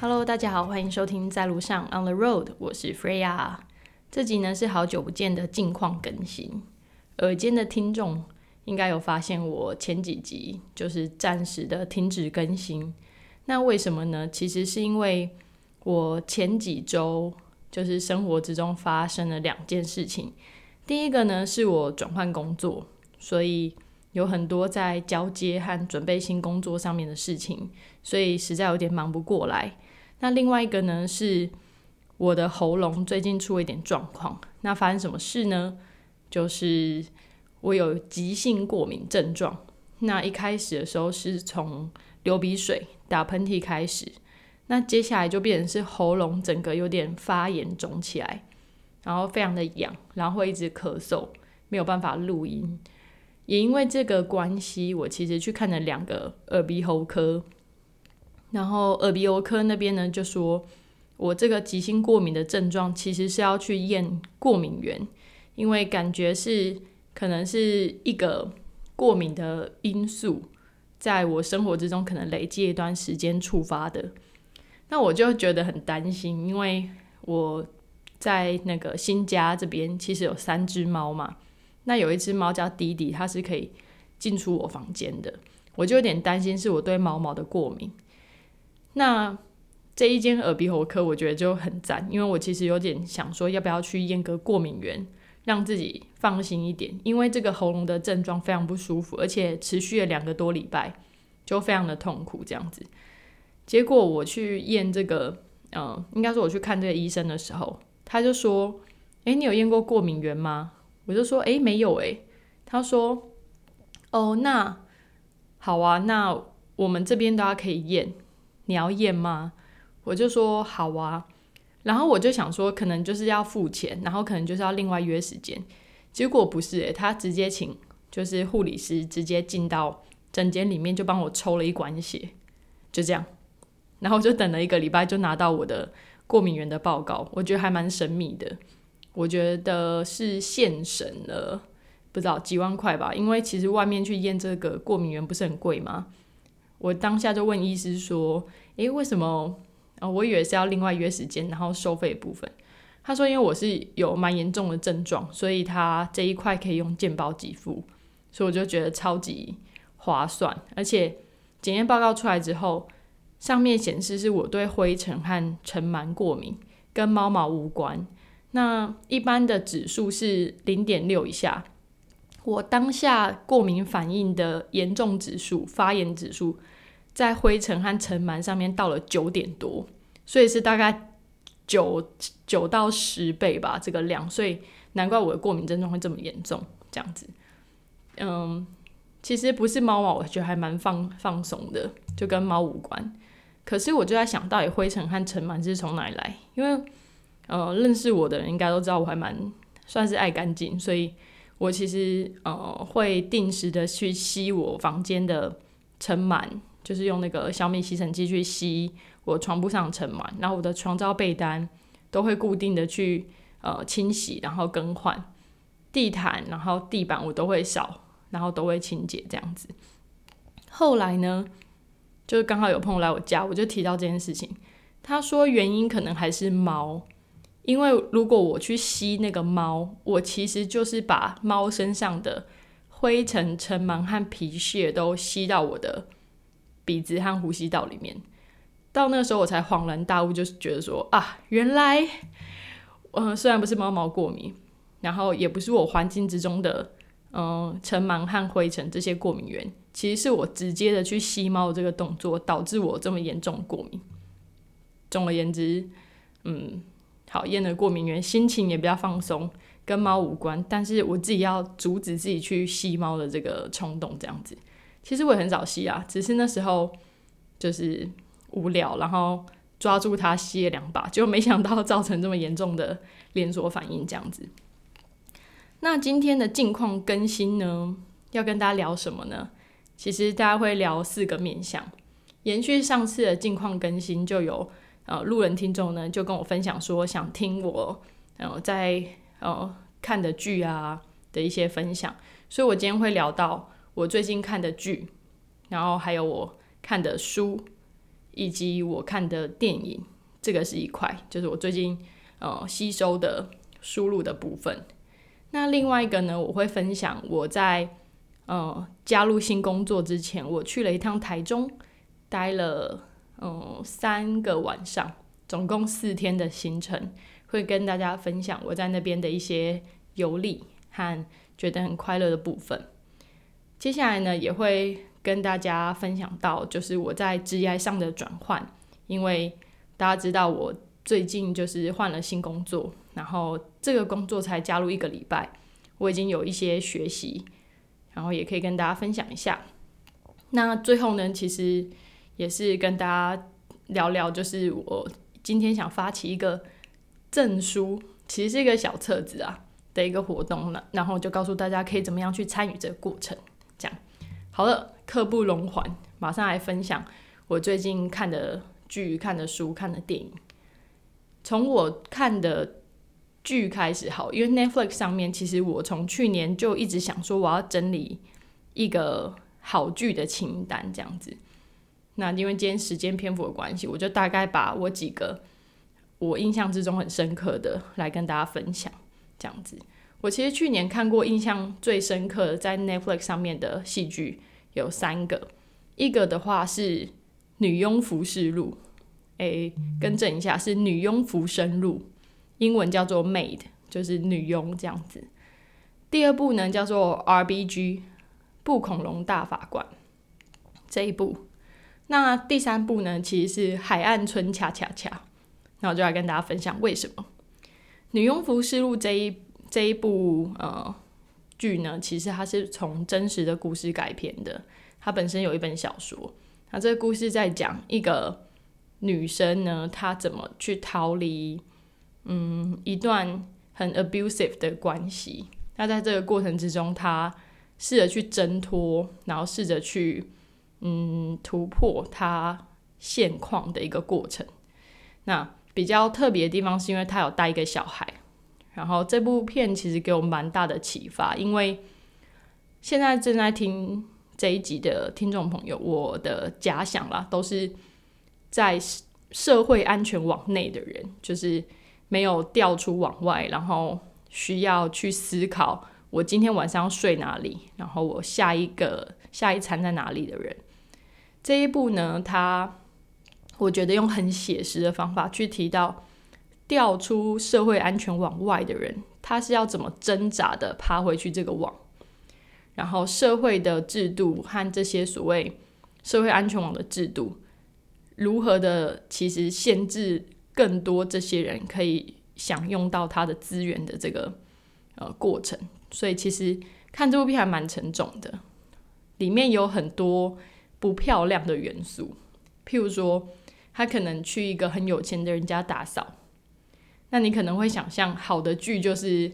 Hello，大家好，欢迎收听在路上 On the Road，我是 Freya。这集呢是好久不见的近况更新，耳尖的听众应该有发现我前几集就是暂时的停止更新。那为什么呢？其实是因为我前几周就是生活之中发生了两件事情。第一个呢是我转换工作，所以有很多在交接和准备新工作上面的事情，所以实在有点忙不过来。那另外一个呢，是我的喉咙最近出了一点状况。那发生什么事呢？就是我有急性过敏症状。那一开始的时候是从流鼻水、打喷嚏开始，那接下来就变成是喉咙整个有点发炎肿起来，然后非常的痒，然后会一直咳嗽，没有办法录音。也因为这个关系，我其实去看了两个耳鼻喉科。然后耳鼻喉科那边呢就说，我这个急性过敏的症状其实是要去验过敏源，因为感觉是可能是一个过敏的因素，在我生活之中可能累积一段时间触发的。那我就觉得很担心，因为我在那个新家这边其实有三只猫嘛，那有一只猫叫弟弟，它是可以进出我房间的，我就有点担心是我对毛毛的过敏。那这一间耳鼻喉科，我觉得就很赞，因为我其实有点想说，要不要去验个过敏源，让自己放心一点。因为这个喉咙的症状非常不舒服，而且持续了两个多礼拜，就非常的痛苦这样子。结果我去验这个，嗯，应该说我去看这个医生的时候，他就说：“诶，你有验过过敏源吗？”我就说：“诶，没有诶。”他说：“哦，那好啊，那我们这边大家可以验。”你要验吗？我就说好啊，然后我就想说，可能就是要付钱，然后可能就是要另外约时间。结果不是诶，他直接请就是护理师直接进到诊间里面，就帮我抽了一管血，就这样。然后就等了一个礼拜，就拿到我的过敏源的报告。我觉得还蛮神秘的，我觉得是现省了不知道几万块吧，因为其实外面去验这个过敏源不是很贵吗？我当下就问医师说：“诶，为什么？啊，我以为是要另外约时间，然后收费部分。”他说：“因为我是有蛮严重的症状，所以他这一块可以用健保给付，所以我就觉得超级划算。而且检验报告出来之后，上面显示是我对灰尘和尘螨过敏，跟猫毛无关。那一般的指数是零点六以下。我当下过敏反应的严重指数、发炎指数。”在灰尘和尘螨上面到了九点多，所以是大概九九到十倍吧，这个量，所以难怪我的过敏症状会这么严重，这样子。嗯，其实不是猫毛，我觉得还蛮放放松的，就跟猫无关。可是我就在想到底灰尘和尘螨是从哪里来？因为呃，认识我的人应该都知道我还蛮算是爱干净，所以我其实呃会定时的去吸我房间的尘螨。就是用那个小米吸尘器去吸我床铺上尘螨，然后我的床罩被单都会固定的去呃清洗，然后更换地毯，然后地板我都会扫，然后都会清洁这样子。后来呢，就是刚好有朋友来我家，我就提到这件事情，他说原因可能还是猫，因为如果我去吸那个猫，我其实就是把猫身上的灰尘、尘螨和皮屑都吸到我的。鼻子和呼吸道里面，到那个时候我才恍然大悟，就是觉得说啊，原来，呃，虽然不是猫毛过敏，然后也不是我环境之中的，嗯，尘螨和灰尘这些过敏源，其实是我直接的去吸猫这个动作导致我这么严重过敏。总而言之，嗯，讨厌的过敏源，心情也比较放松，跟猫无关，但是我自己要阻止自己去吸猫的这个冲动，这样子。其实我也很少吸啊，只是那时候就是无聊，然后抓住它吸了两把，就没想到造成这么严重的连锁反应这样子。那今天的近况更新呢，要跟大家聊什么呢？其实大家会聊四个面向，延续上次的近况更新，就有呃路人听众呢就跟我分享说，想听我呃在呃看的剧啊的一些分享，所以我今天会聊到我最近看的剧，然后还有我看的书，以及我看的电影，这个是一块，就是我最近呃吸收的输入的部分。那另外一个呢，我会分享我在呃加入新工作之前，我去了一趟台中，待了嗯三个晚上。总共四天的行程，会跟大家分享我在那边的一些游历和觉得很快乐的部分。接下来呢，也会跟大家分享到，就是我在职业上的转换。因为大家知道我最近就是换了新工作，然后这个工作才加入一个礼拜，我已经有一些学习，然后也可以跟大家分享一下。那最后呢，其实也是跟大家聊聊，就是我。今天想发起一个证书，其实是一个小册子啊的一个活动呢，然后就告诉大家可以怎么样去参与这个过程。这样好了，刻不容缓，马上来分享我最近看的剧、看的书、看的电影。从我看的剧开始，好，因为 Netflix 上面其实我从去年就一直想说我要整理一个好剧的清单，这样子。那因为今天时间篇幅的关系，我就大概把我几个我印象之中很深刻的来跟大家分享。这样子，我其实去年看过印象最深刻的在 Netflix 上面的戏剧有三个，一个的话是《女佣浮士录》，诶，更正一下是《女佣浮生录》，英文叫做 Maid，就是女佣这样子。第二部呢叫做 R.B.G. 布恐龙大法官这一部。那第三部呢，其实是《海岸村恰恰恰》，那我就来跟大家分享为什么《女佣服饰录》这一这一部呃剧呢，其实它是从真实的故事改编的。它本身有一本小说，那这个故事在讲一个女生呢，她怎么去逃离嗯一段很 abusive 的关系。那在这个过程之中，他试着去挣脱，然后试着去。嗯，突破他现况的一个过程。那比较特别的地方是因为他有带一个小孩，然后这部片其实给我蛮大的启发。因为现在正在听这一集的听众朋友，我的假想啦，都是在社会安全网内的人，就是没有调出网外，然后需要去思考我今天晚上要睡哪里，然后我下一个下一餐在哪里的人。这一步呢，他我觉得用很写实的方法去提到调出社会安全网外的人，他是要怎么挣扎的爬回去这个网，然后社会的制度和这些所谓社会安全网的制度如何的其实限制更多这些人可以享用到他的资源的这个呃过程，所以其实看这部片还蛮沉重的，里面有很多。不漂亮的元素，譬如说，他可能去一个很有钱的人家打扫，那你可能会想象，好的剧就是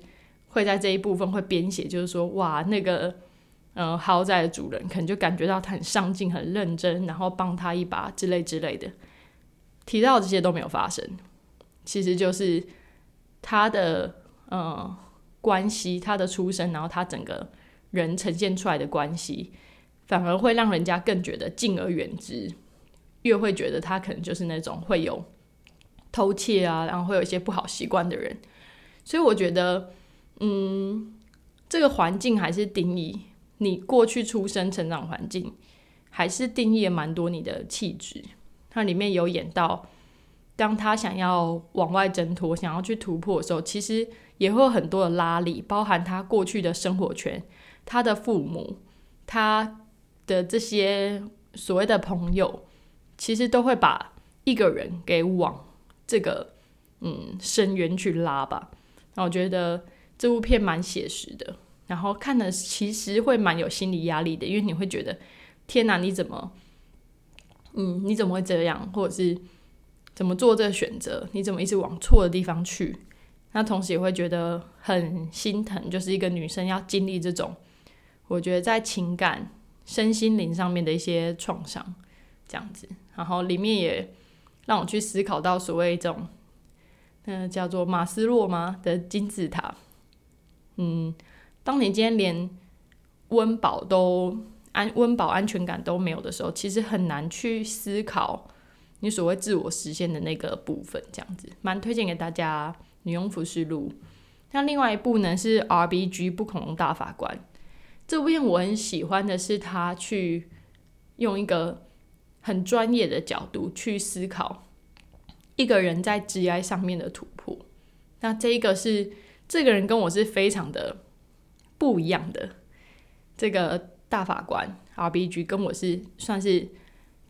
会在这一部分会编写，就是说，哇，那个嗯豪宅的主人可能就感觉到他很上进、很认真，然后帮他一把之类之类的。提到这些都没有发生，其实就是他的嗯关系、他的出身，然后他整个人呈现出来的关系。反而会让人家更觉得敬而远之，越会觉得他可能就是那种会有偷窃啊，然后会有一些不好习惯的人。所以我觉得，嗯，这个环境还是定义你过去出生成长环境，还是定义了蛮多你的气质。它里面有演到，当他想要往外挣脱、想要去突破的时候，其实也会有很多的拉力，包含他过去的生活圈、他的父母、他。的这些所谓的朋友，其实都会把一个人给往这个嗯深渊去拉吧。那我觉得这部片蛮写实的，然后看的其实会蛮有心理压力的，因为你会觉得天哪，你怎么嗯你怎么会这样，或者是怎么做这个选择？你怎么一直往错的地方去？那同时也会觉得很心疼，就是一个女生要经历这种，我觉得在情感。身心灵上面的一些创伤，这样子，然后里面也让我去思考到所谓一种，嗯，叫做马斯洛吗的金字塔，嗯，当你今天连温饱都安温饱安全感都没有的时候，其实很难去思考你所谓自我实现的那个部分。这样子，蛮推荐给大家《女佣服饰录》。那另外一部呢是《R B G 不恐龙大法官》。这部片我很喜欢的是他去用一个很专业的角度去思考一个人在 G I 上面的突破。那这一个是这个人跟我是非常的不一样的。这个大法官 R B G 跟我是算是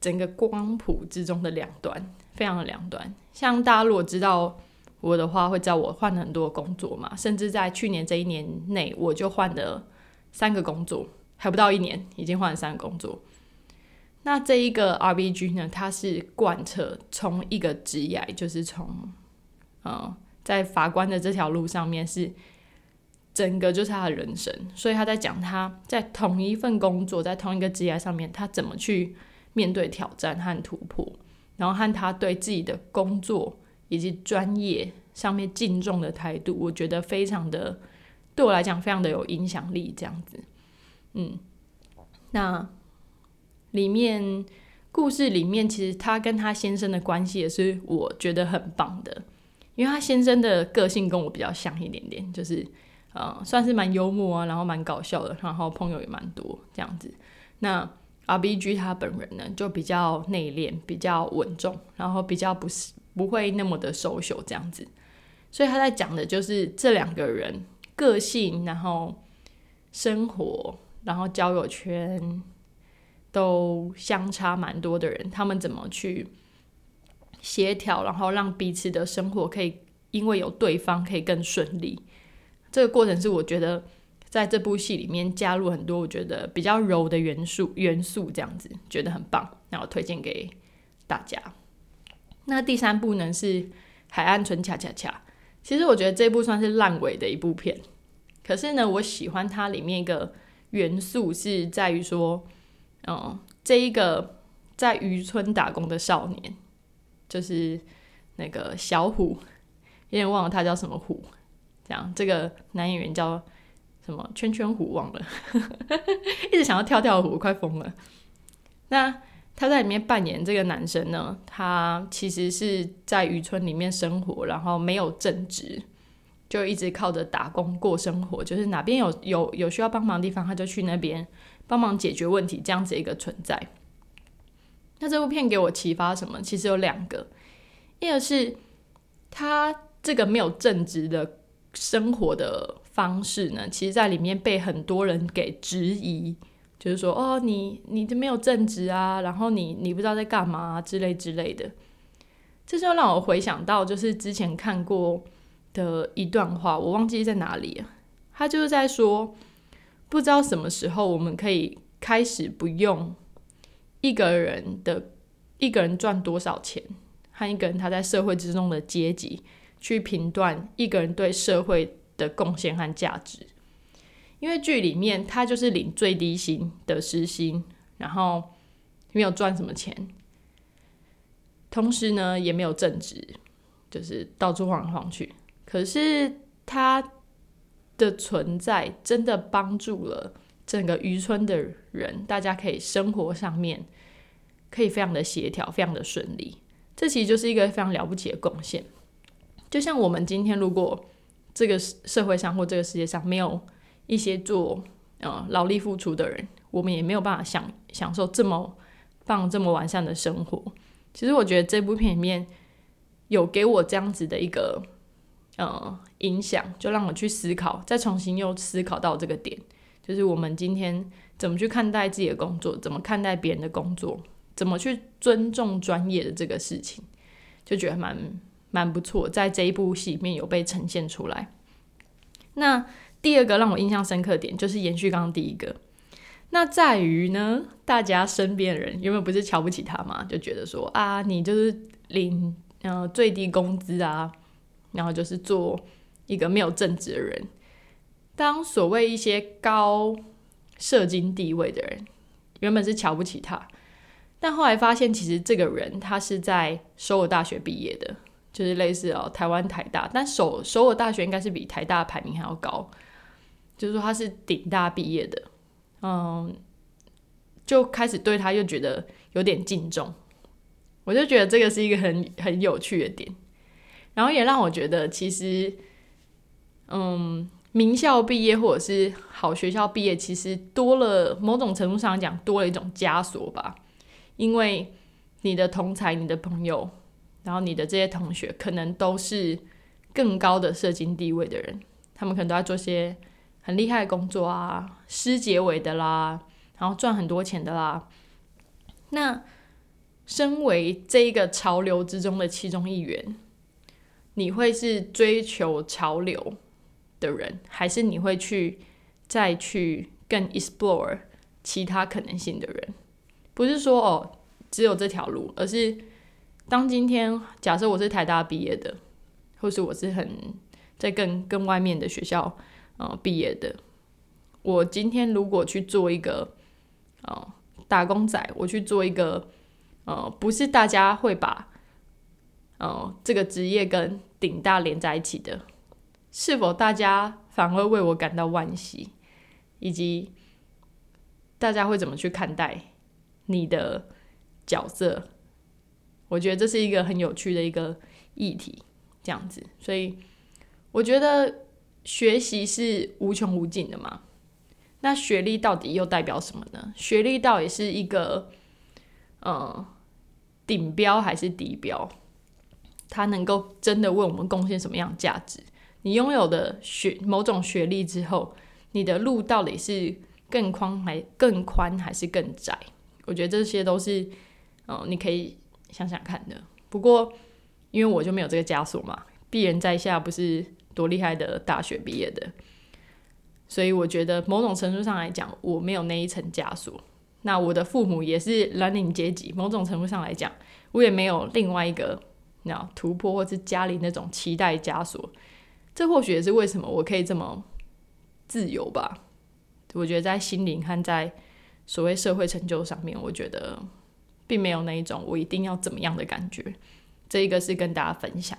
整个光谱之中的两端，非常的两端。像大家如果知道我的话，会知道我换了很多工作嘛，甚至在去年这一年内，我就换了三个工作，还不到一年，已经换了三个工作。那这一个 R B G 呢，它是贯彻从一个职业，就是从嗯，在法官的这条路上面是。整个就是他的人生，所以他在讲他在同一份工作，在同一个职业上面，他怎么去面对挑战和突破，然后和他对自己的工作以及专业上面敬重的态度，我觉得非常的对我来讲非常的有影响力。这样子，嗯，那里面故事里面，其实他跟他先生的关系也是我觉得很棒的，因为他先生的个性跟我比较像一点点，就是。呃，算是蛮幽默啊，然后蛮搞笑的，然后朋友也蛮多这样子。那 R B G 他本人呢，就比较内敛，比较稳重，然后比较不是不会那么的 social 这样子。所以他在讲的就是这两个人个性，然后生活，然后交友圈都相差蛮多的人，他们怎么去协调，然后让彼此的生活可以因为有对方可以更顺利。这个过程是我觉得在这部戏里面加入很多我觉得比较柔的元素元素，这样子觉得很棒，然后推荐给大家。那第三部呢是《海岸村恰恰恰》，其实我觉得这部算是烂尾的一部片，可是呢，我喜欢它里面一个元素是在于说，嗯，这一个在渔村打工的少年，就是那个小虎，有点忘了他叫什么虎。这样，这个男演员叫什么？圈圈虎忘了，一直想要跳跳虎，快疯了。那他在里面扮演这个男生呢？他其实是在渔村里面生活，然后没有正职，就一直靠着打工过生活。就是哪边有有有需要帮忙的地方，他就去那边帮忙解决问题，这样子一个存在。那这部片给我启发什么？其实有两个，一个是他这个没有正职的。生活的方式呢，其实在里面被很多人给质疑，就是说，哦，你你都没有正职啊，然后你你不知道在干嘛之类之类的，这就让我回想到，就是之前看过的一段话，我忘记在哪里了。他就是在说，不知道什么时候我们可以开始不用一个人的一个人赚多少钱，和一个人他在社会之中的阶级。去评断一个人对社会的贡献和价值，因为剧里面他就是领最低薪的时薪，然后没有赚什么钱，同时呢也没有正职，就是到处晃来晃去。可是他的存在真的帮助了整个渔村的人，大家可以生活上面可以非常的协调，非常的顺利。这其实就是一个非常了不起的贡献。就像我们今天，如果这个社会上或这个世界上没有一些做呃劳力付出的人，我们也没有办法享享受这么棒、这么完善的生活。其实我觉得这部片里面有给我这样子的一个呃影响，就让我去思考，再重新又思考到这个点，就是我们今天怎么去看待自己的工作，怎么看待别人的工作，怎么去尊重专业的这个事情，就觉得蛮。蛮不错，在这一部戏里面有被呈现出来。那第二个让我印象深刻点，就是延续刚刚第一个。那在于呢，大家身边的人原本不是瞧不起他嘛？就觉得说啊，你就是领呃最低工资啊，然后就是做一个没有正职的人。当所谓一些高社经地位的人，原本是瞧不起他，但后来发现其实这个人他是在首尔大学毕业的。就是类似哦，台湾台大，但首首尔大学应该是比台大排名还要高。就是说他是顶大毕业的，嗯，就开始对他又觉得有点敬重。我就觉得这个是一个很很有趣的点，然后也让我觉得其实，嗯，名校毕业或者是好学校毕业，其实多了某种程度上讲多了一种枷锁吧，因为你的同才、你的朋友，然后你的这些同学，可能都是更高的社经地位的人，他们可能都在做些很厉害的工作啊，师结尾的啦，然后赚很多钱的啦，那。身为这一个潮流之中的其中一员，你会是追求潮流的人，还是你会去再去更 explore 其他可能性的人？不是说哦，只有这条路，而是当今天假设我是台大毕业的，或是我是很在更更外面的学校呃毕业的，我今天如果去做一个呃打工仔，我去做一个。呃，不是大家会把呃这个职业跟顶大连在一起的，是否大家反而为我感到惋惜，以及大家会怎么去看待你的角色？我觉得这是一个很有趣的一个议题，这样子。所以我觉得学习是无穷无尽的嘛。那学历到底又代表什么呢？学历到底是一个嗯。顶标还是底标？它能够真的为我们贡献什么样的价值？你拥有的学某种学历之后，你的路到底是更宽还更宽还是更窄？我觉得这些都是，嗯，你可以想想看的。不过，因为我就没有这个枷锁嘛，鄙人在下不是多厉害的大学毕业的，所以我觉得某种程度上来讲，我没有那一层枷锁。那我的父母也是蓝领阶级，某种程度上来讲，我也没有另外一个那突破，或是家里那种期待枷锁。这或许也是为什么我可以这么自由吧。我觉得在心灵和在所谓社会成就上面，我觉得并没有那一种我一定要怎么样的感觉。这一个是跟大家分享。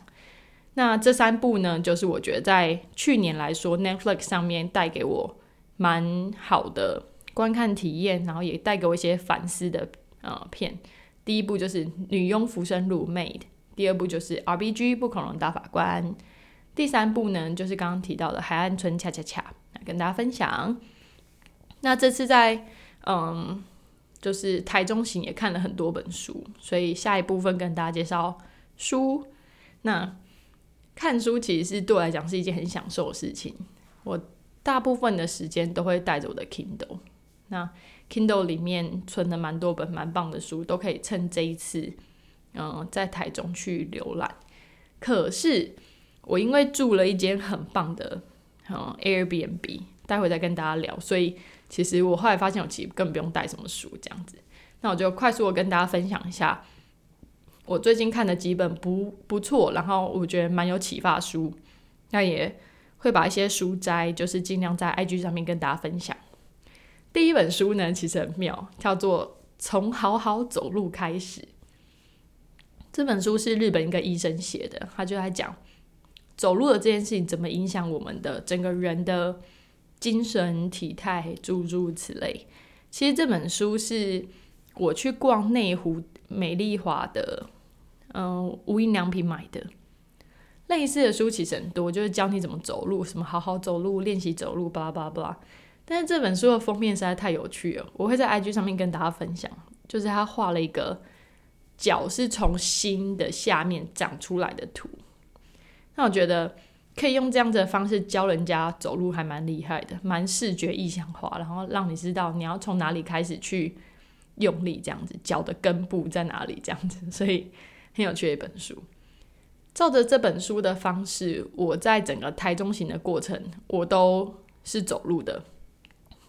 那这三部呢，就是我觉得在去年来说，Netflix 上面带给我蛮好的。观看体验，然后也带给我一些反思的呃片。第一部就是《女佣浮生录》（Maid），第二部就是《RBG》不恐龙大法官，第三部呢就是刚刚提到的《海岸村恰恰恰》，来跟大家分享。那这次在嗯，就是台中行也看了很多本书，所以下一部分跟大家介绍书。那看书其实是对我来讲是一件很享受的事情，我大部分的时间都会带着我的 Kindle。那 Kindle 里面存了蛮多本蛮棒的书，都可以趁这一次，嗯，在台中去浏览。可是我因为住了一间很棒的嗯 Airbnb，待会再跟大家聊。所以其实我后来发现，我其实根本不用带什么书这样子。那我就快速的跟大家分享一下，我最近看的几本不不错，然后我觉得蛮有启发书。那也会把一些书摘，就是尽量在 IG 上面跟大家分享。第一本书呢，其实很妙，叫做《从好好走路开始》。这本书是日本一个医生写的，他就在讲走路的这件事情怎么影响我们的整个人的精神体态，诸如此类。其实这本书是我去逛内湖美丽华的，嗯，无印良品买的。类似的书其实很多，就是教你怎么走路，什么好好走路，练习走路，巴拉巴拉巴拉。但是这本书的封面实在太有趣了，我会在 IG 上面跟大家分享。就是他画了一个脚是从心的下面长出来的图，那我觉得可以用这样子的方式教人家走路，还蛮厉害的，蛮视觉意象化，然后让你知道你要从哪里开始去用力，这样子脚的根部在哪里，这样子，所以很有趣的一本书。照着这本书的方式，我在整个台中行的过程，我都是走路的。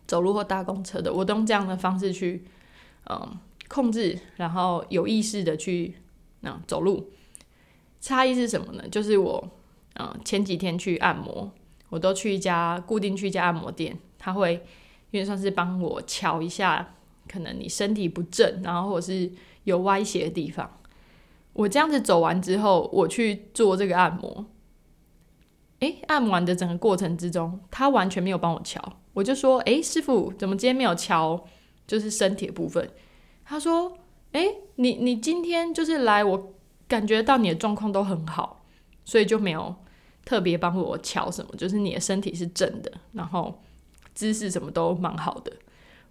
走路或搭公车的，我都用这样的方式去，嗯，控制，然后有意识的去，嗯，走路。差异是什么呢？就是我，嗯，前几天去按摩，我都去一家固定去一家按摩店，他会因为算是帮我瞧一下，可能你身体不正，然后或者是有歪斜的地方。我这样子走完之后，我去做这个按摩，诶，按完的整个过程之中，他完全没有帮我敲。我就说，诶，师傅，怎么今天没有敲？就是身体的部分。他说，诶，你你今天就是来，我感觉到你的状况都很好，所以就没有特别帮我敲什么。就是你的身体是正的，然后姿势什么都蛮好的。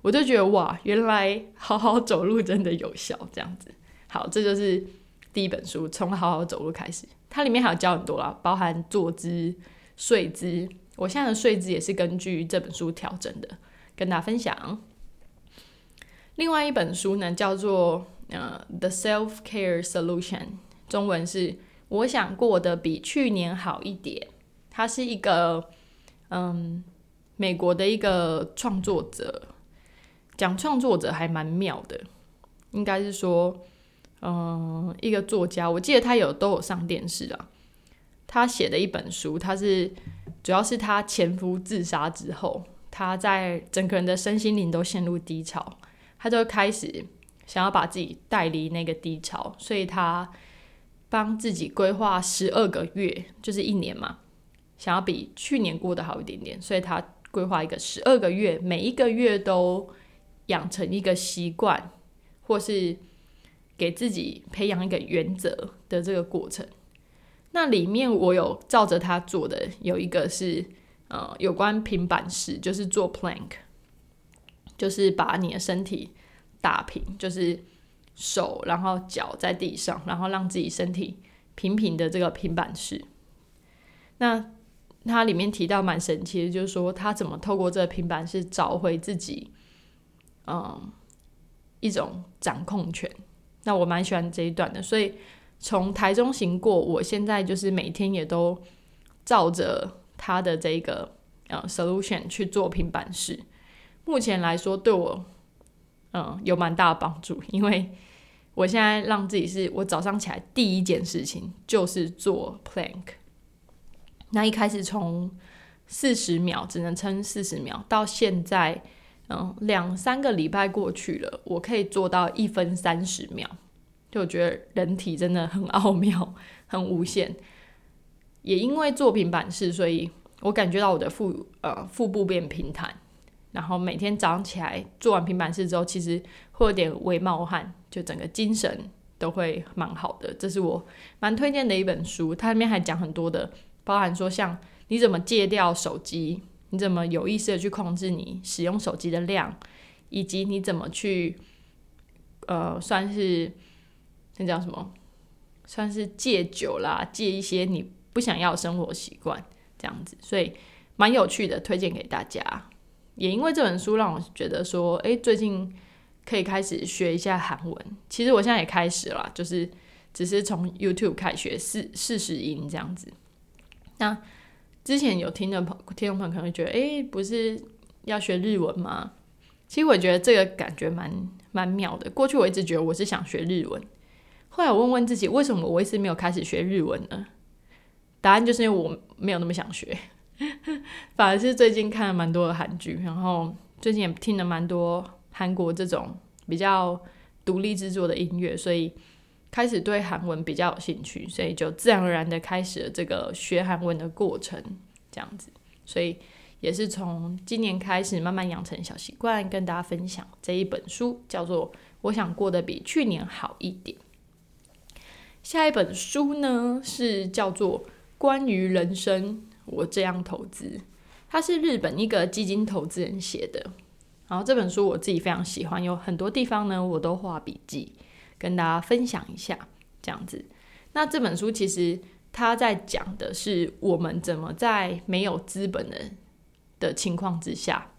我就觉得哇，原来好好走路真的有效，这样子。好，这就是第一本书，从好好走路开始。它里面还有教很多啦，包含坐姿、睡姿。我现在的睡姿也是根据这本书调整的，跟大家分享。另外一本书呢，叫做呃《The Self Care Solution》，中文是我想过得比去年好一点。他是一个嗯美国的一个创作者，讲创作者还蛮妙的，应该是说。嗯，一个作家，我记得他有都有上电视啊。他写的一本书，他是主要是他前夫自杀之后，他在整个人的身心灵都陷入低潮，他就开始想要把自己带离那个低潮，所以他帮自己规划十二个月，就是一年嘛，想要比去年过得好一点点，所以他规划一个十二个月，每一个月都养成一个习惯，或是。给自己培养一个原则的这个过程，那里面我有照着他做的，有一个是呃有关平板式，就是做 plank，就是把你的身体打平，就是手然后脚在地上，然后让自己身体平平的这个平板式。那它里面提到蛮神奇的，就是说他怎么透过这个平板式找回自己，嗯，一种掌控权。那我蛮喜欢这一段的，所以从台中行过，我现在就是每天也都照着他的这个呃 solution 去做平板式。目前来说，对我嗯有蛮大的帮助，因为我现在让自己是我早上起来第一件事情就是做 plank。那一开始从四十秒只能撑四十秒，到现在。嗯，两三个礼拜过去了，我可以做到一分三十秒，就我觉得人体真的很奥妙，很无限。也因为做平板式，所以我感觉到我的腹呃腹部变平坦，然后每天早上起来做完平板式之后，其实会有点微冒汗，就整个精神都会蛮好的。这是我蛮推荐的一本书，它里面还讲很多的，包含说像你怎么戒掉手机。你怎么有意识的去控制你使用手机的量，以及你怎么去，呃，算是那叫什么？算是戒酒啦，戒一些你不想要生活习惯这样子，所以蛮有趣的，推荐给大家。也因为这本书让我觉得说，哎，最近可以开始学一下韩文。其实我现在也开始了，就是只是从 YouTube 开始学四四十音这样子。那。之前有听的朋听众朋友可能会觉得，哎，不是要学日文吗？其实我觉得这个感觉蛮蛮妙的。过去我一直觉得我是想学日文，后来我问问自己，为什么我一直没有开始学日文呢？答案就是因为我没有那么想学，反而是最近看了蛮多的韩剧，然后最近也听了蛮多韩国这种比较独立制作的音乐，所以。开始对韩文比较有兴趣，所以就自然而然的开始了这个学韩文的过程，这样子。所以也是从今年开始慢慢养成小习惯，跟大家分享这一本书，叫做《我想过得比去年好一点》。下一本书呢是叫做《关于人生我这样投资》，它是日本一个基金投资人写的。然后这本书我自己非常喜欢，有很多地方呢我都画笔记。跟大家分享一下，这样子。那这本书其实他在讲的是我们怎么在没有资本的的情况之下，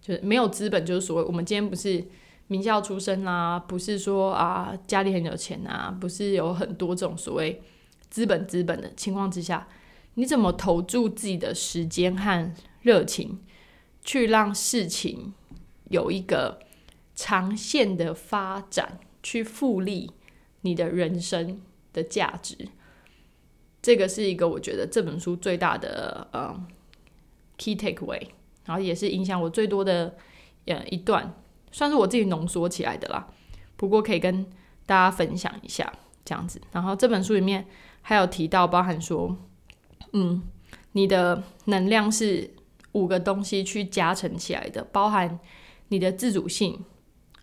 就是没有资本，就是所谓我们今天不是名校出身啦，不是说啊家里很有钱啊，不是有很多这种所谓资本资本的情况之下，你怎么投注自己的时间和热情，去让事情有一个长线的发展？去复利你的人生的价值，这个是一个我觉得这本书最大的呃 key takeaway，然后也是影响我最多的呃一段，算是我自己浓缩起来的啦。不过可以跟大家分享一下这样子。然后这本书里面还有提到，包含说，嗯，你的能量是五个东西去加成起来的，包含你的自主性、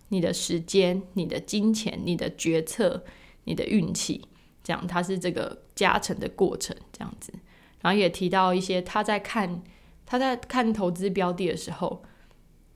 你的时间、你的金钱、你的决策、你的运气，这样它是这个加成的过程，这样子。然后也提到一些他在看他在看投资标的的时候，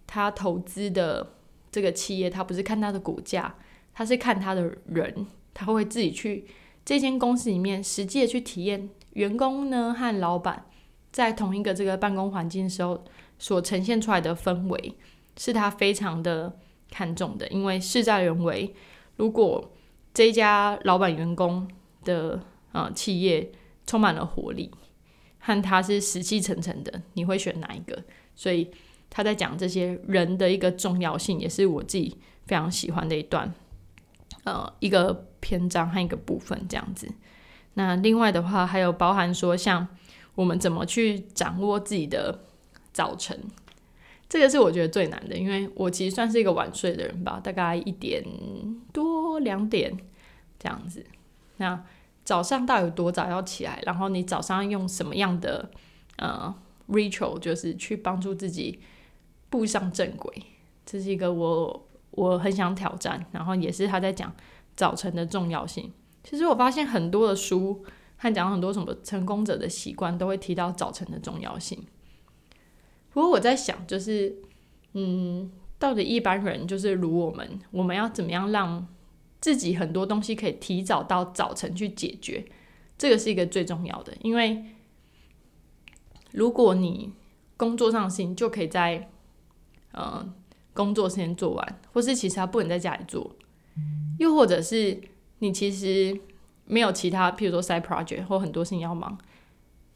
他投资的这个企业，他不是看他的股价，他是看他的人，他会自己去这间公司里面实际的去体验员工呢和老板在同一个这个办公环境的时候所呈现出来的氛围，是他非常的看重的，因为事在人为，如果这家老板员工的呃企业充满了活力。和他是死气沉沉的，你会选哪一个？所以他在讲这些人的一个重要性，也是我自己非常喜欢的一段，呃，一个篇章和一个部分这样子。那另外的话，还有包含说，像我们怎么去掌握自己的早晨，这个是我觉得最难的，因为我其实算是一个晚睡的人吧，大概一点多两点这样子。那早上到底有多早要起来？然后你早上用什么样的呃 ritual，就是去帮助自己步上正轨？这是一个我我很想挑战，然后也是他在讲早晨的重要性。其实我发现很多的书和讲很多什么成功者的习惯，都会提到早晨的重要性。不过我在想，就是嗯，到底一般人就是如我们，我们要怎么样让？自己很多东西可以提早到早晨去解决，这个是一个最重要的。因为如果你工作上的事情就可以在呃工作时间做完，或是其实他不能在家里做，又或者是你其实没有其他，譬如说 side project 或很多事情要忙，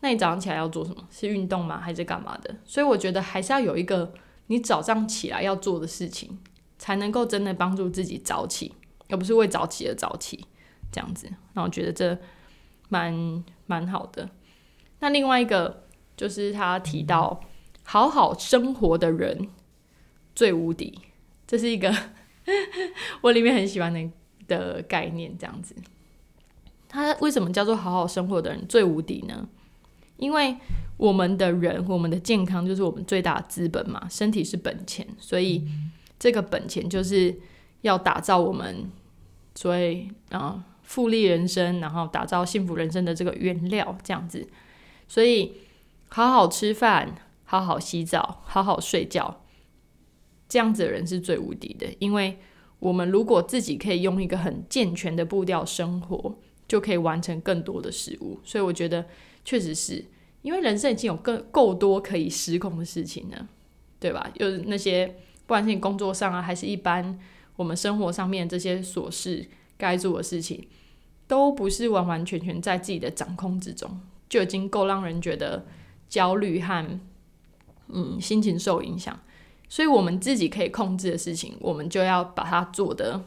那你早上起来要做什么？是运动吗？还是干嘛的？所以我觉得还是要有一个你早上起来要做的事情，才能够真的帮助自己早起。而不是为早起而早起，这样子，那我觉得这蛮蛮好的。那另外一个就是他提到好好生活的人最无敌，这是一个 我里面很喜欢的的概念。这样子，他为什么叫做好好生活的人最无敌呢？因为我们的人，我们的健康就是我们最大的资本嘛，身体是本钱，所以这个本钱就是。要打造我们所以啊富丽人生，然后打造幸福人生的这个原料，这样子。所以好好吃饭，好好洗澡，好好睡觉，这样子的人是最无敌的。因为我们如果自己可以用一个很健全的步调生活，就可以完成更多的事物。所以我觉得确实是因为人生已经有更够多可以失控的事情了，对吧？有那些不管是你工作上啊，还是一般。我们生活上面这些琐事该做的事情，都不是完完全全在自己的掌控之中，就已经够让人觉得焦虑和嗯心情受影响。所以，我们自己可以控制的事情，我们就要把它做的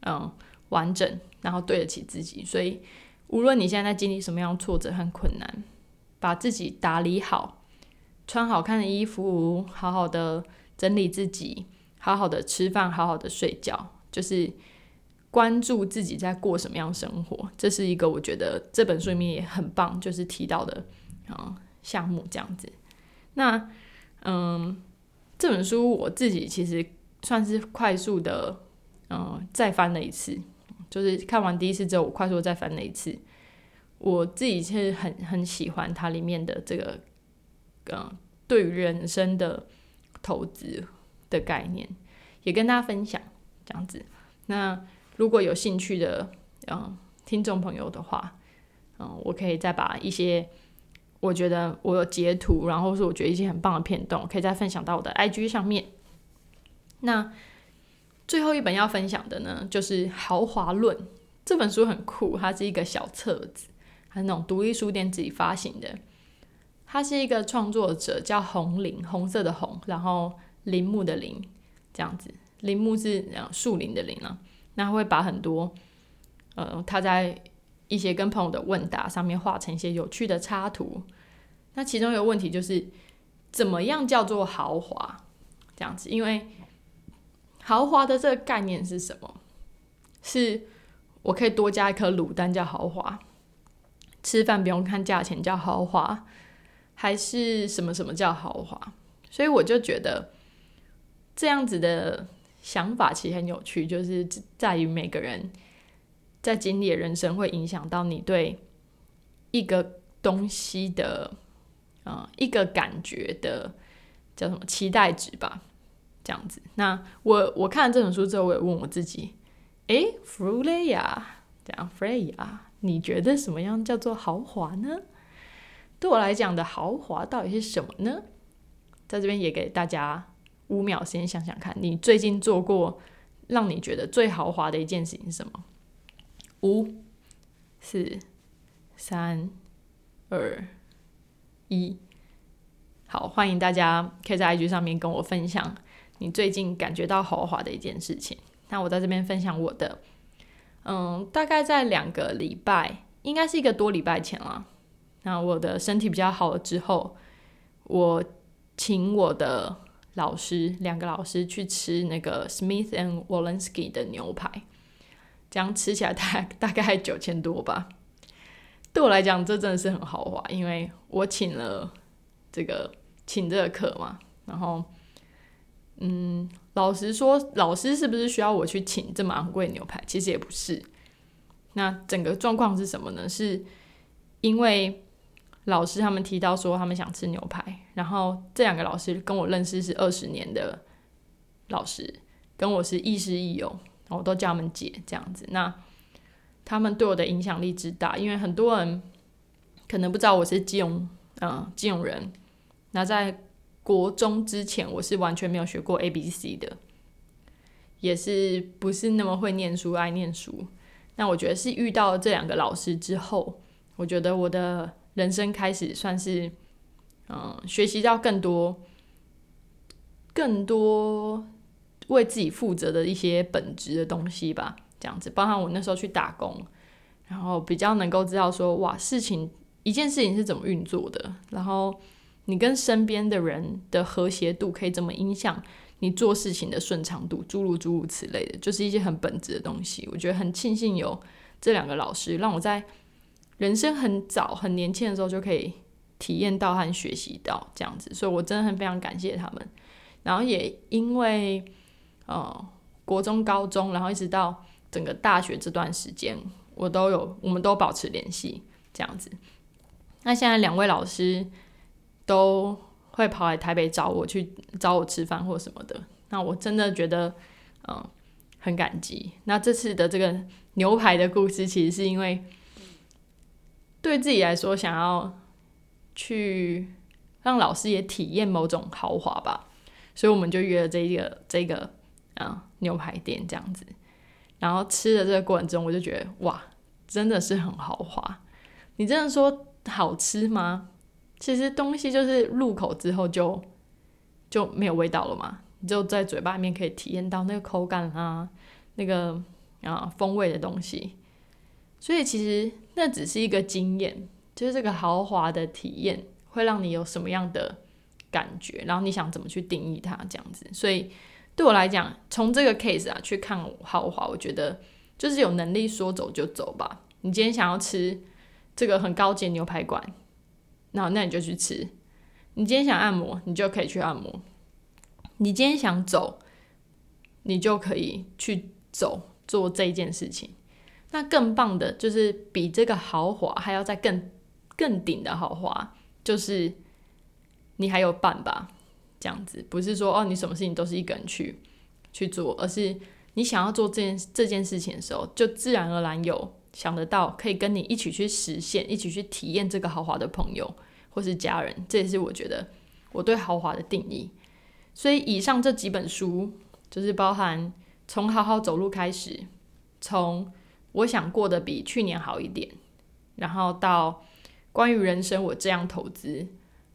嗯完整，然后对得起自己。所以，无论你现在在经历什么样挫折和困难，把自己打理好，穿好看的衣服，好好的整理自己。好好的吃饭，好好的睡觉，就是关注自己在过什么样生活。这是一个我觉得这本书里面也很棒，就是提到的嗯项目这样子。那嗯，这本书我自己其实算是快速的嗯再翻了一次，就是看完第一次之后，我快速再翻了一次。我自己是很很喜欢它里面的这个嗯对于人生的投资。的概念也跟大家分享，这样子。那如果有兴趣的嗯听众朋友的话，嗯，我可以再把一些我觉得我有截图，然后是我觉得一些很棒的片段，我可以再分享到我的 IG 上面。那最后一本要分享的呢，就是《豪华论》这本书很酷，它是一个小册子，它是那种独立书店自己发行的。它是一个创作者叫红林，红色的红，然后。林木的林，这样子，林木是树林的林啊。那会把很多，呃，他在一些跟朋友的问答上面画成一些有趣的插图。那其中有个问题就是，怎么样叫做豪华？这样子，因为豪华的这个概念是什么？是我可以多加一颗卤蛋叫豪华，吃饭不用看价钱叫豪华。还是什么什么叫豪华？所以我就觉得这样子的想法其实很有趣，就是在于每个人在经历的人生会影响到你对一个东西的啊一个感觉的叫什么期待值吧，这样子。那我我看了这本书之后，我也问我自己，诶 f r u l e a 这样 Freya，你觉得什么样叫做豪华呢？对我来讲的豪华到底是什么呢？在这边也给大家五秒时间想想看，你最近做过让你觉得最豪华的一件事情是什么？五、四、三、二、一。好，欢迎大家可以在 IG 上面跟我分享你最近感觉到豪华的一件事情。那我在这边分享我的，嗯，大概在两个礼拜，应该是一个多礼拜前了。那我的身体比较好了之后，我。请我的老师，两个老师去吃那个 Smith and Wollensky 的牛排，这样吃起来大大概九千多吧。对我来讲，这真的是很豪华，因为我请了这个请这个课嘛。然后，嗯，老实说，老师是不是需要我去请这么昂贵牛排？其实也不是。那整个状况是什么呢？是因为。老师他们提到说他们想吃牛排，然后这两个老师跟我认识是二十年的老师，跟我是亦师亦友，我都叫他们姐这样子。那他们对我的影响力之大，因为很多人可能不知道我是基隆，嗯，基隆人。那在国中之前，我是完全没有学过 A B C 的，也是不是那么会念书，爱念书。那我觉得是遇到这两个老师之后，我觉得我的。人生开始算是，嗯，学习到更多、更多为自己负责的一些本质的东西吧。这样子，包含我那时候去打工，然后比较能够知道说，哇，事情一件事情是怎么运作的，然后你跟身边的人的和谐度可以怎么影响你做事情的顺畅度，诸如诸如此类的，就是一些很本质的东西。我觉得很庆幸有这两个老师，让我在。人生很早很年轻的时候就可以体验到和学习到这样子，所以我真的很非常感谢他们。然后也因为呃国中、高中，然后一直到整个大学这段时间，我都有我们都保持联系这样子。那现在两位老师都会跑来台北找我去找我吃饭或什么的，那我真的觉得嗯很感激。那这次的这个牛排的故事，其实是因为。对自己来说，想要去让老师也体验某种豪华吧，所以我们就约了这个这个啊牛排店这样子。然后吃的这个过程中，我就觉得哇，真的是很豪华。你真的说好吃吗？其实东西就是入口之后就就没有味道了嘛，你就在嘴巴里面可以体验到那个口感啊，那个啊风味的东西。所以其实那只是一个经验，就是这个豪华的体验会让你有什么样的感觉，然后你想怎么去定义它这样子。所以对我来讲，从这个 case 啊去看豪华，我觉得就是有能力说走就走吧。你今天想要吃这个很高级的牛排馆，那那你就去吃。你今天想按摩，你就可以去按摩。你今天想走，你就可以去走做这件事情。那更棒的就是比这个豪华还要再更更顶的豪华，就是你还有伴吧，这样子不是说哦你什么事情都是一个人去去做，而是你想要做这件这件事情的时候，就自然而然有想得到可以跟你一起去实现、一起去体验这个豪华的朋友或是家人，这也是我觉得我对豪华的定义。所以以上这几本书就是包含从好好走路开始，从我想过得比去年好一点，然后到关于人生我这样投资，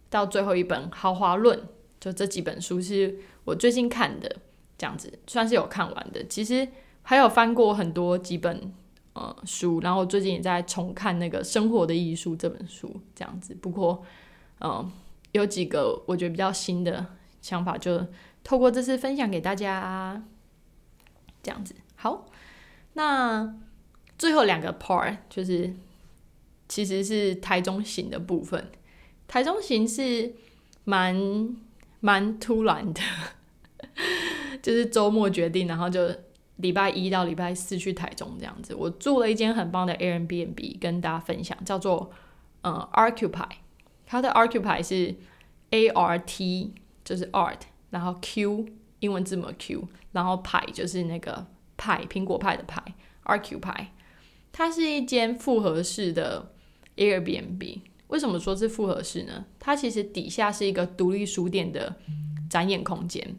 到最后一本《豪华论》，就这几本书是我最近看的，这样子算是有看完的。其实还有翻过很多几本呃书，然后最近也在重看那个《生活的艺术》这本书，这样子。不过嗯，有几个我觉得比较新的想法，就透过这次分享给大家，这样子。好，那。最后两个 part 就是，其实是台中行的部分。台中行是蛮蛮突然的，就是周末决定，然后就礼拜一到礼拜四去台中这样子。我住了一间很棒的 Airbnb，跟大家分享，叫做呃 Arcupy，它的 Arcupy 是 A R T，就是 Art，然后 Q 英文字母 Q，然后派就是那个派苹果派的派，Arcupy，它是一间复合式的 Airbnb。为什么说是复合式呢？它其实底下是一个独立书店的展演空间，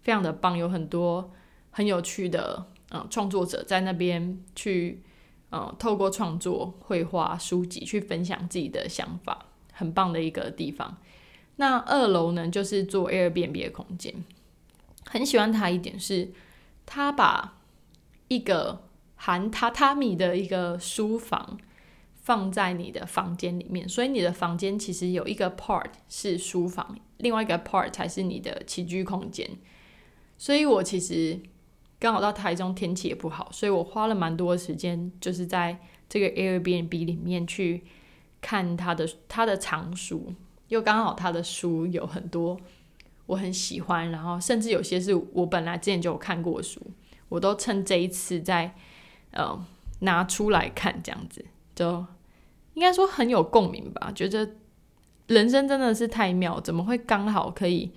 非常的棒，有很多很有趣的嗯创作者在那边去嗯透过创作、绘画、书籍去分享自己的想法，很棒的一个地方。那二楼呢，就是做 Airbnb 的空间，很喜欢它一点是，它把一个含榻榻米的一个书房。放在你的房间里面，所以你的房间其实有一个 part 是书房，另外一个 part 才是你的起居空间。所以我其实刚好到台中天气也不好，所以我花了蛮多的时间，就是在这个 Airbnb 里面去看他的他的藏书，又刚好他的书有很多我很喜欢，然后甚至有些是我本来之前就有看过书，我都趁这一次在呃拿出来看这样子。就应该说很有共鸣吧，觉得人生真的是太妙，怎么会刚好可以，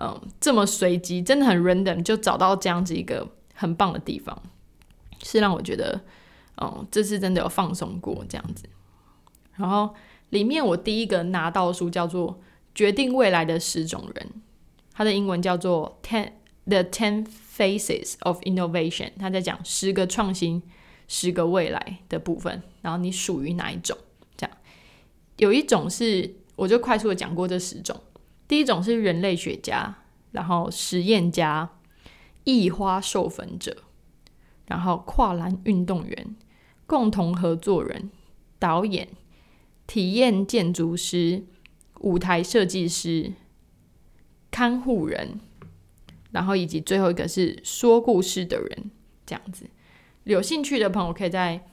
嗯，这么随机，真的很 random 就找到这样子一个很棒的地方，是让我觉得，嗯，这次真的有放松过这样子。然后里面我第一个拿到书叫做《决定未来的十种人》，它的英文叫做 Ten the Ten Faces of Innovation，它在讲十个创新。十个未来的部分，然后你属于哪一种？这样有一种是，我就快速的讲过这十种。第一种是人类学家，然后实验家、异花授粉者，然后跨栏运动员、共同合作人、导演、体验建筑师、舞台设计师、看护人，然后以及最后一个是说故事的人，这样子。有兴趣的朋友可以在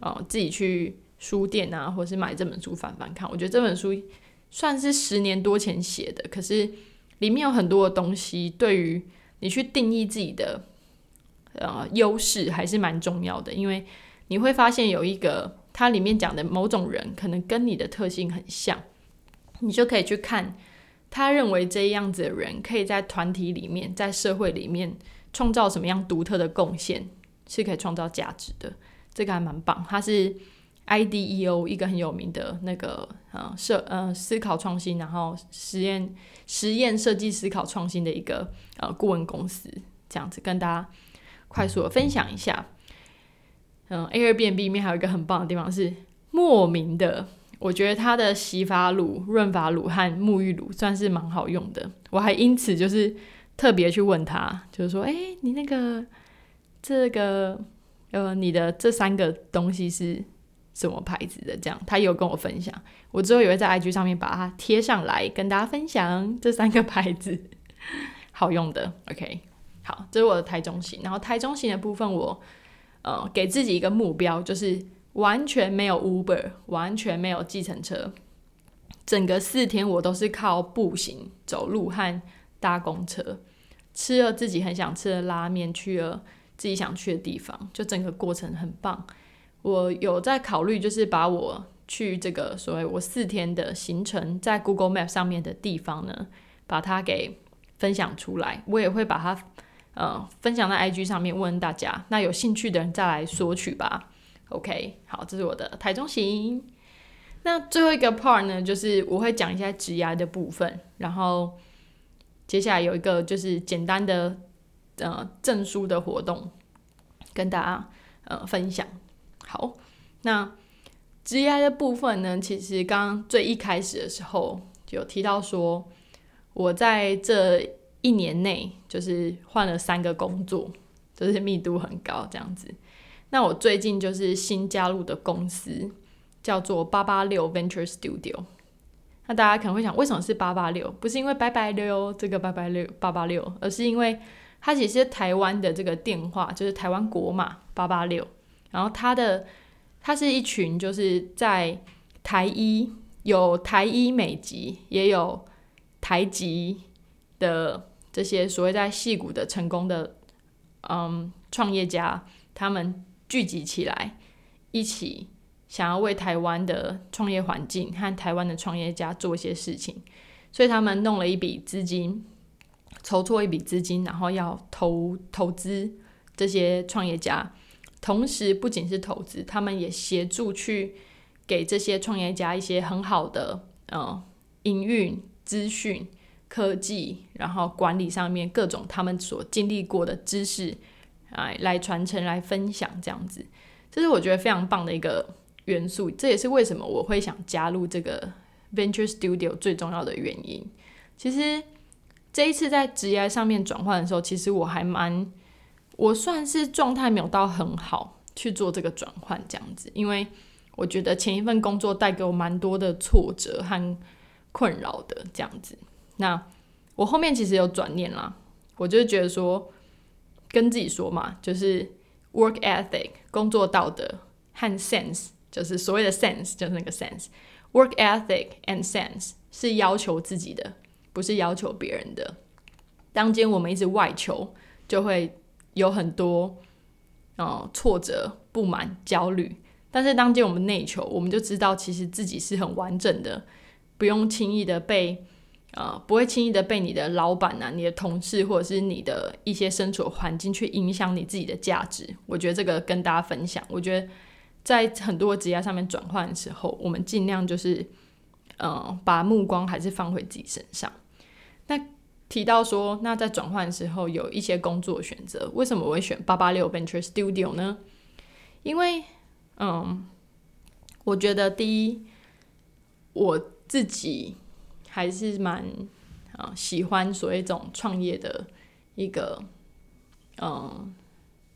哦自己去书店啊，或是买这本书翻翻看。我觉得这本书算是十年多前写的，可是里面有很多的东西，对于你去定义自己的呃优势还是蛮重要的。因为你会发现有一个它里面讲的某种人可能跟你的特性很像，你就可以去看他认为这样子的人可以在团体里面，在社会里面创造什么样独特的贡献。是可以创造价值的，这个还蛮棒。它是 IDEO 一个很有名的那个呃设呃思考创新，然后实验实验设计思考创新的一个呃顾问公司，这样子跟大家快速的分享一下。嗯，Airbnb 里面还有一个很棒的地方是莫名的，我觉得它的洗发乳、润发乳和沐浴乳算是蛮好用的。我还因此就是特别去问他，就是说，哎，你那个。这个呃，你的这三个东西是什么牌子的？这样他有跟我分享，我之后也会在 IG 上面把它贴上来，跟大家分享这三个牌子 好用的。OK，好，这是我的台中行。然后台中行的部分，我呃给自己一个目标，就是完全没有 Uber，完全没有计程车，整个四天我都是靠步行、走路和搭公车，吃了自己很想吃的拉面，去了。自己想去的地方，就整个过程很棒。我有在考虑，就是把我去这个所谓我四天的行程，在 Google Map 上面的地方呢，把它给分享出来。我也会把它呃分享在 IG 上面，问大家。那有兴趣的人再来索取吧。OK，好，这是我的台中行。那最后一个 part 呢，就是我会讲一下职涯的部分，然后接下来有一个就是简单的。呃，证书的活动跟大家呃分享。好，那 G I 的部分呢，其实刚最一开始的时候有提到说，我在这一年内就是换了三个工作，就是密度很高这样子。那我最近就是新加入的公司叫做八八六 Venture Studio。那大家可能会想，为什么是八八六？不是因为拜拜六这个拜拜六八八六，而是因为它其实台湾的这个电话就是台湾国码八八六，然后他的他是一群就是在台一有台医美籍，也有台籍的这些所谓在戏谷的成功的嗯创业家，他们聚集起来，一起想要为台湾的创业环境和台湾的创业家做一些事情，所以他们弄了一笔资金，筹措一笔资金，然后要投投资这些创业家。同时，不仅是投资，他们也协助去给这些创业家一些很好的呃营运资讯、科技，然后管理上面各种他们所经历过的知识，哎，来传承、来分享这样子，这是我觉得非常棒的一个元素。这也是为什么我会想加入这个 Venture Studio 最重要的原因。其实这一次在职业上面转换的时候，其实我还蛮。我算是状态没有到很好去做这个转换这样子，因为我觉得前一份工作带给我蛮多的挫折和困扰的这样子。那我后面其实有转念啦，我就觉得说跟自己说嘛，就是 work ethic 工作道德和 sense 就是所谓的 sense 就是那个 sense，work ethic and sense 是要求自己的，不是要求别人的。当今我们一直外求，就会。有很多，呃，挫折、不满、焦虑，但是当见我们内求，我们就知道其实自己是很完整的，不用轻易的被，呃，不会轻易的被你的老板啊、你的同事或者是你的一些身处环境去影响你自己的价值。我觉得这个跟大家分享。我觉得在很多职业上面转换的时候，我们尽量就是，呃，把目光还是放回自己身上。那。提到说，那在转换的时候有一些工作选择，为什么我会选八八六 Venture Studio 呢？因为，嗯，我觉得第一，我自己还是蛮啊喜欢所谓这种创业的一个，嗯，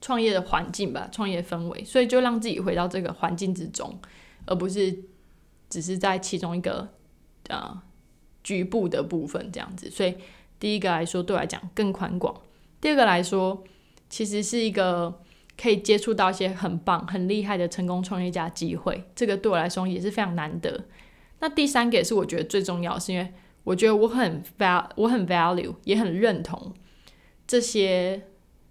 创业的环境吧，创业氛围，所以就让自己回到这个环境之中，而不是只是在其中一个啊局部的部分这样子，所以。第一个来说，对我来讲更宽广；第二个来说，其实是一个可以接触到一些很棒、很厉害的成功创业家机会。这个对我来说也是非常难得。那第三个也是我觉得最重要，是因为我觉得我很 val，我很 value，也很认同这些，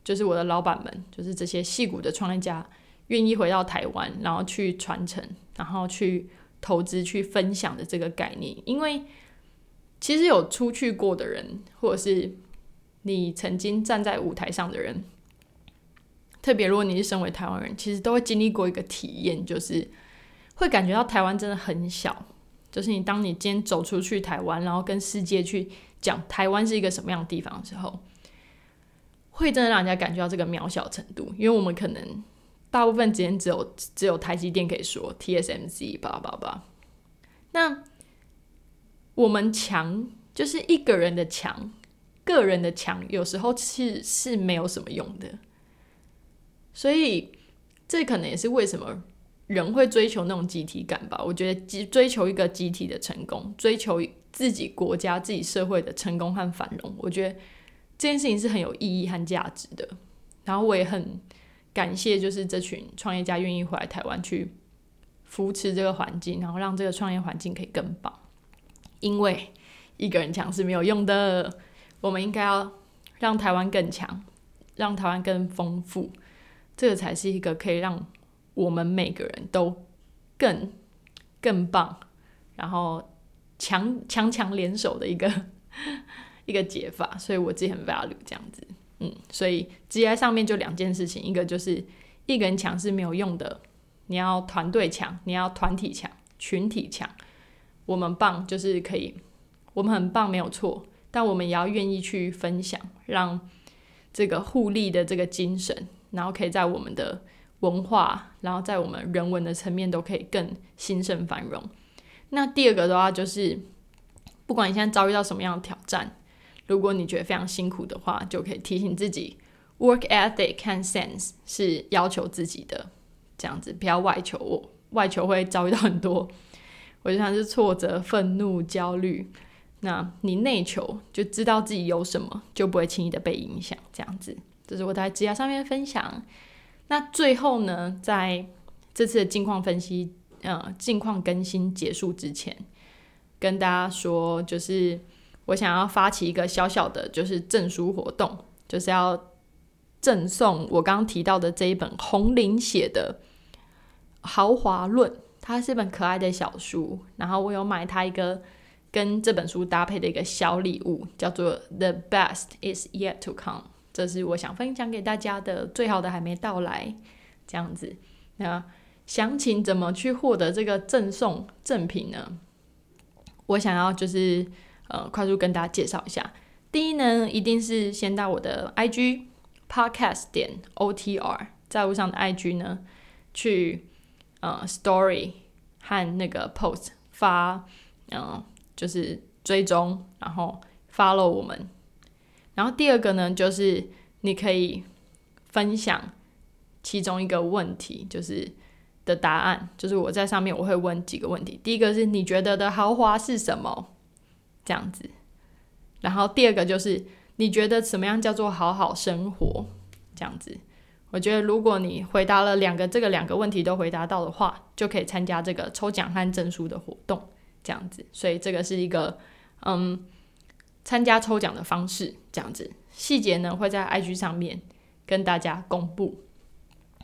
就是我的老板们，就是这些戏骨的创业家，愿意回到台湾，然后去传承，然后去投资、去分享的这个概念，因为。其实有出去过的人，或者是你曾经站在舞台上的人，特别如果你是身为台湾人，其实都会经历过一个体验，就是会感觉到台湾真的很小。就是你当你今天走出去台湾，然后跟世界去讲台湾是一个什么样的地方的时候，会真的让人家感觉到这个渺小程度。因为我们可能大部分时间只有只有台积电可以说，TSMC 叭叭叭。那我们强就是一个人的强，个人的强有时候是是没有什么用的，所以这可能也是为什么人会追求那种集体感吧。我觉得集追求一个集体的成功，追求自己国家、自己社会的成功和繁荣，我觉得这件事情是很有意义和价值的。然后我也很感谢，就是这群创业家愿意回来台湾去扶持这个环境，然后让这个创业环境可以更棒。因为一个人强是没有用的，我们应该要让台湾更强，让台湾更丰富，这个才是一个可以让我们每个人都更更棒，然后强强强联手的一个 一个解法。所以我自己很 value 这样子，嗯，所以 G I 上面就两件事情，一个就是一个人强是没有用的，你要团队强，你要团体强，群体强。我们棒就是可以，我们很棒没有错，但我们也要愿意去分享，让这个互利的这个精神，然后可以在我们的文化，然后在我们人文的层面都可以更兴盛繁荣。那第二个的话就是，不管你现在遭遇到什么样的挑战，如果你觉得非常辛苦的话，就可以提醒自己，work ethic and sense 是要求自己的，这样子不要外求，我外求会遭遇到很多。我就像是挫折、愤怒、焦虑。那你内求，就知道自己有什么，就不会轻易的被影响。这样子，这是我在职涯上面分享。那最后呢，在这次的近况分析、呃近况更新结束之前，跟大家说，就是我想要发起一个小小的，就是证书活动，就是要赠送我刚刚提到的这一本红林写的《豪华论》，它是一本可爱的小书，然后我有买它一个跟这本书搭配的一个小礼物，叫做《The Best Is Yet to Come》，这是我想分享给大家的，最好的还没到来，这样子。那详情怎么去获得这个赠送赠品呢？我想要就是呃快速跟大家介绍一下。第一呢，一定是先到我的 IG podcast 点 OTR 在路上的 IG 呢，去呃 story 和那个 post 发，嗯，就是追踪，然后 follow 我们。然后第二个呢，就是你可以分享其中一个问题，就是。的答案就是我在上面我会问几个问题，第一个是你觉得的豪华是什么？这样子，然后第二个就是你觉得什么样叫做好好生活？这样子，我觉得如果你回答了两个这个两个问题都回答到的话，就可以参加这个抽奖和证书的活动。这样子，所以这个是一个嗯参加抽奖的方式。这样子，细节呢会在 IG 上面跟大家公布。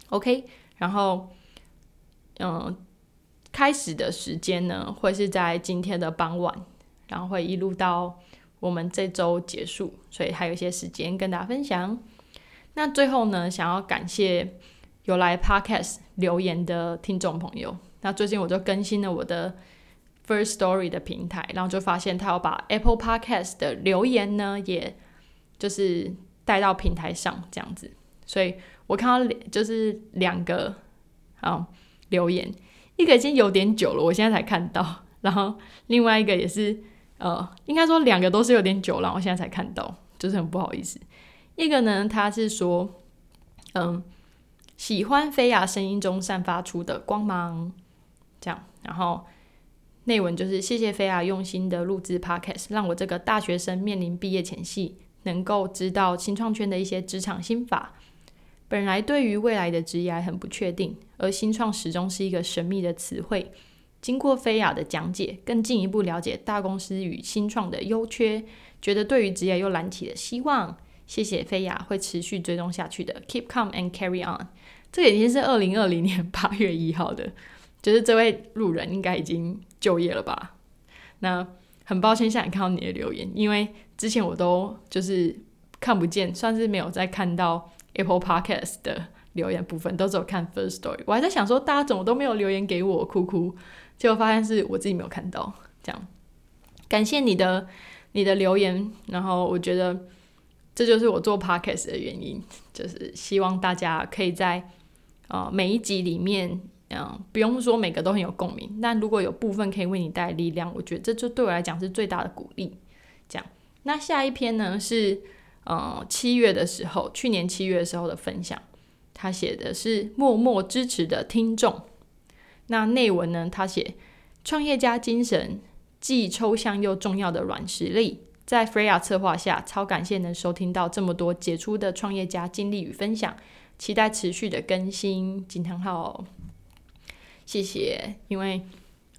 OK，然后。嗯，开始的时间呢会是在今天的傍晚，然后会一路到我们这周结束，所以还有一些时间跟大家分享。那最后呢，想要感谢有来 Podcast 留言的听众朋友。那最近我就更新了我的 First Story 的平台，然后就发现他要把 Apple Podcast 的留言呢，也就是带到平台上这样子。所以我看到就是两个啊。留言一个已经有点久了，我现在才看到，然后另外一个也是，呃，应该说两个都是有点久了，我现在才看到，就是很不好意思。一个呢，他是说，嗯，喜欢菲亚声音中散发出的光芒，这样，然后内文就是谢谢菲亚用心的录制 podcast，让我这个大学生面临毕业前夕，能够知道新创圈的一些职场心法。本来对于未来的职业很不确定，而新创始终是一个神秘的词汇。经过菲亚的讲解，更进一步了解大公司与新创的优缺，觉得对于职业又燃起了希望。谢谢菲亚，会持续追踪下去的。Keep calm and carry on。这已经是二零二零年八月一号的，就是这位路人应该已经就业了吧？那很抱歉，现在看到你的留言，因为之前我都就是看不见，算是没有再看到。Apple Podcast 的留言部分都只有看 First Story，我还在想说大家怎么都没有留言给我，哭哭，结果发现是我自己没有看到。这样，感谢你的你的留言，然后我觉得这就是我做 Podcast 的原因，就是希望大家可以在呃每一集里面，嗯，不用说每个都很有共鸣，但如果有部分可以为你带来力量，我觉得这就对我来讲是最大的鼓励。这样，那下一篇呢是。呃，七月的时候，去年七月的时候的分享，他写的是默默支持的听众。那内文呢？他写创业家精神既抽象又重要的软实力，在 Freya 策划下，超感谢能收听到这么多杰出的创业家经历与分享，期待持续的更新。惊叹号，谢谢。因为，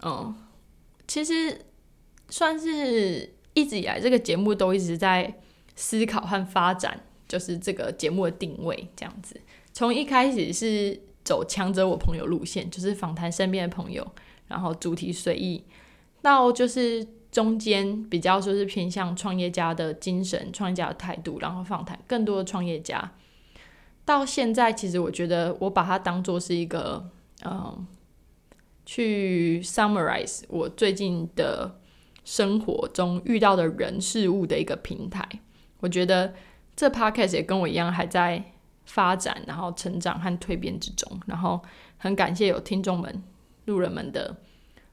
嗯，其实算是一直以来这个节目都一直在。思考和发展就是这个节目的定位，这样子。从一开始是走强者我朋友路线，就是访谈身边的朋友，然后主题随意，到就是中间比较说是偏向创业家的精神、创业家的态度，然后访谈更多的创业家。到现在，其实我觉得我把它当做是一个，嗯，去 summarize 我最近的生活中遇到的人事物的一个平台。我觉得这 podcast 也跟我一样还在发展，然后成长和蜕变之中。然后很感谢有听众们、路人们的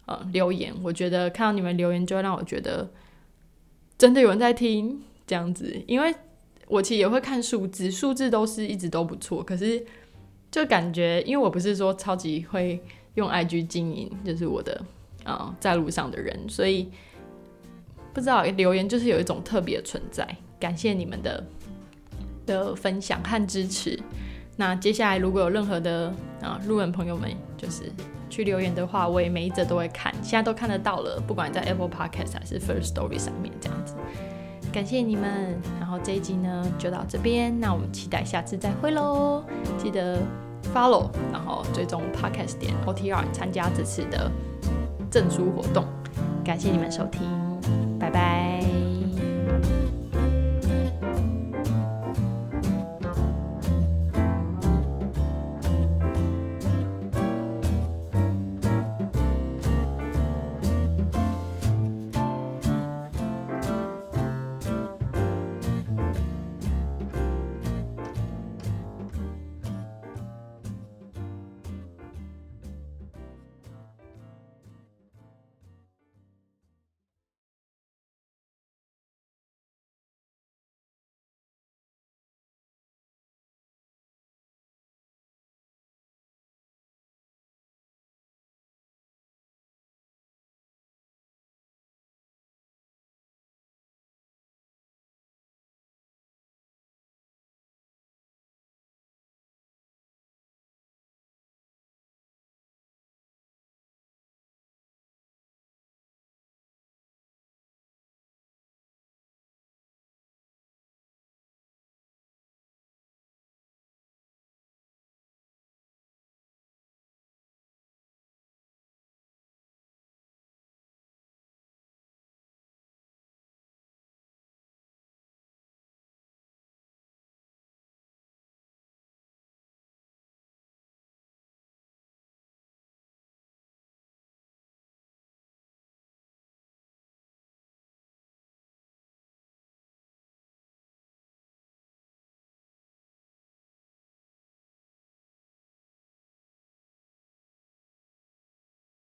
呃留言。我觉得看到你们留言，就会让我觉得真的有人在听这样子。因为我其实也会看数字，数字都是一直都不错。可是就感觉，因为我不是说超级会用 IG 经营，就是我的啊在路上的人，所以不知道留言就是有一种特别存在。感谢你们的的分享和支持。那接下来如果有任何的啊路人朋友们，就是去留言的话，我也每一则都会看，现在都看得到了，不管在 Apple Podcast 还是 First Story 上面这样子。感谢你们，然后这一集呢就到这边，那我们期待下次再会喽！记得 follow，然后追踪 Podcast 点 OTR 参加这次的证书活动。感谢你们收听，拜拜。